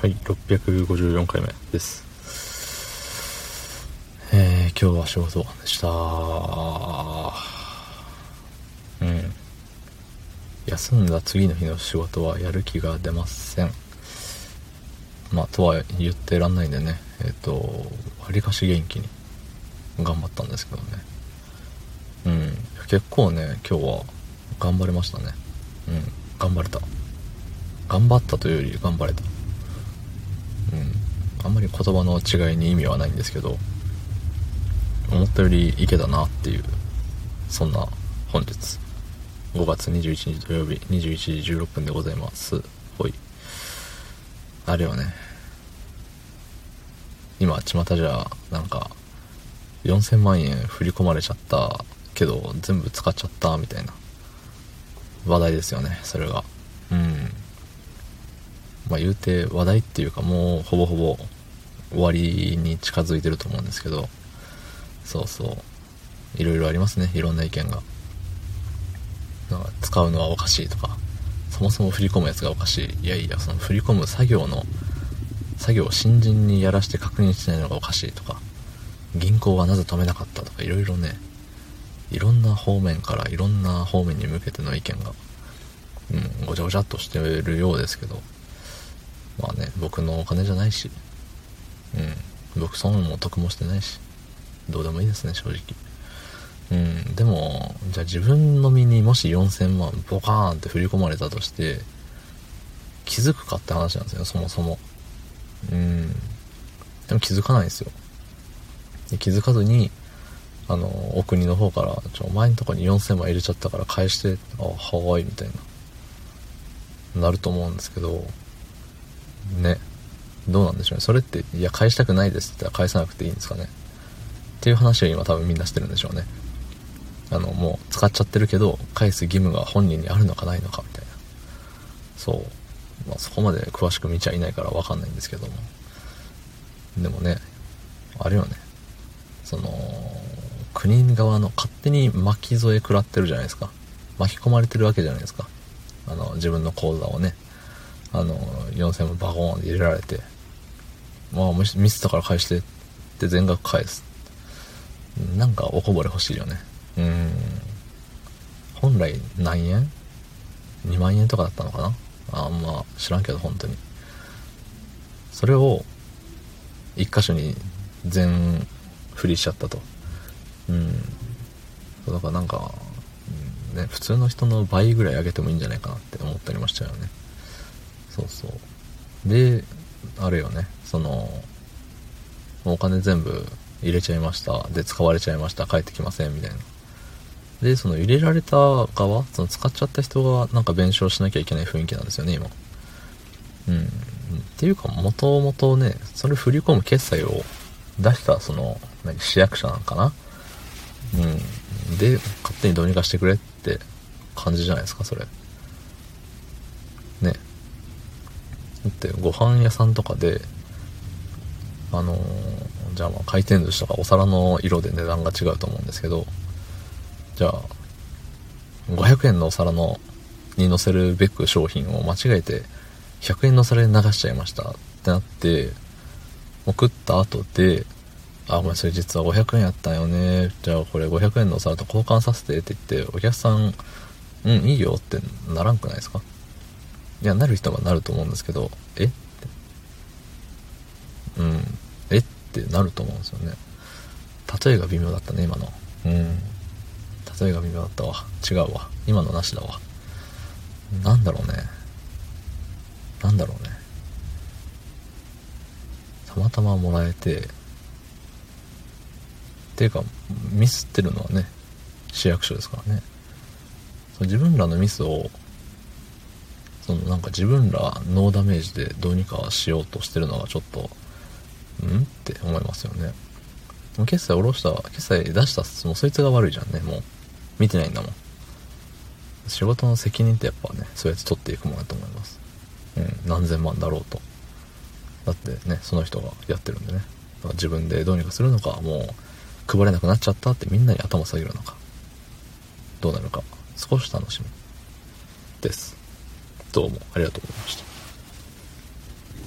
はい、654回目です。えー、今日は仕事でした。うん。休んだ次の日の仕事はやる気が出ません。まあ、とは言ってらんないんでね、えっ、と、わりかし元気に頑張ったんですけどね。うん。結構ね、今日は頑張れましたね。うん。頑張れた。頑張ったというより頑張れた。うん、あんまり言葉の違いに意味はないんですけど思ったよりいけたなっていうそんな本日。5月21日土曜日21時16分でございます。ほい。あれよね。今巷じゃなんか4000万円振り込まれちゃったけど全部使っちゃったみたいな話題ですよねそれが。まあ言うて話題っていうかもうほぼほぼ終わりに近づいてると思うんですけどそうそう。いろいろありますねいろんな意見が。なんか使うのはおかしいとかそもそも振り込むやつがおかしい。いやいやその振り込む作業の作業を新人にやらして確認してないのがおかしいとか銀行はなぜ止めなかったとかいろいろねいろんな方面からいろんな方面に向けての意見がうんごちゃごちゃっとしてるようですけど。まあね、僕のお金じゃないし、うん、僕損も得もしてないし、どうでもいいですね、正直。うん、でも、じゃあ自分の身にもし4000万ボカーンって振り込まれたとして、気づくかって話なんですよ、そもそも。うん。でも気づかないんですよ。で気づかずに、あの、お国の方から、ちょ、お前んとこに4000万入れちゃったから返して、あ、はーい、みたいな。なると思うんですけど、ねどうなんでしょうね。それっていや返したくないですって言ったら返さなくていいんですかね。っていう話を今多分みんなしてるんでしょうね。あのもう使っちゃってるけど返す義務が本人にあるのかないのかみたいな。そう。まあそこまで詳しく見ちゃいないから分かんないんですけども。でもねあれよね。その国側の勝手に巻き添え食らってるじゃないですか。巻き込まれてるわけじゃないですか。あの自分の口座をね。あの、4000万バコーン入れられて、まあ、ミスったから返してって全額返す。なんかおこぼれ欲しいよね。うん。本来何円 ?2 万円とかだったのかな？あんま知らんけど、本当に。それを、一箇所に全振りしちゃったと。うん。だからなんか、ね、普通の人の倍ぐらい上げてもいいんじゃないかなって思ったりもしちゃうよね。そうそう。で、あれよね、その、お金全部入れちゃいました。で、使われちゃいました。帰ってきません。みたいな。で、その入れられた側、その使っちゃった人がなんか弁償しなきゃいけない雰囲気なんですよね、今。うん。っていうか、もともとね、それ振り込む決済を出した、その、何、市役所なんかなうん。で、勝手にどうにかしてくれって感じじゃないですか、それ。ね。ってご飯屋さんとかであのじゃあまあ回転寿司とかお皿の色で値段が違うと思うんですけどじゃあ500円のお皿のに乗せるべく商品を間違えて100円の皿に流しちゃいましたってなって送った後であ、ごめん、それ実は500円やったんよね。じゃあこれ500円のお皿と交換させてって言って、お客さん、うん、いいよってならんくないですか？いや、なる人はなると思うんですけど、え？って。うん。え？ってなると思うんですよね。例えが微妙だったね、今の。うん。例えが微妙だったわ。違うわ。今のなしだわ。なんだろうね。なんだろうね。たまたまもらえて、っていうか、ミスってるのはね、市役所ですからね。そ自分らのミスをそのなんか自分らノーダメージでどうにかしようとしてるのがちょっと、ん？って思いますよね。でも決済下ろした、決済出したもうそいつが悪いじゃんね、もう。見てないんだもん。仕事の責任ってやっぱね、そういうやつ取っていくもんだと思います。うん、何千万だろうと。だってね、その人がやってるんでね。だから自分でどうにかするのか、もう配れなくなっちゃったってみんなに頭下げるのか。どうなるか、少し楽しみです。どうもありがとうございました。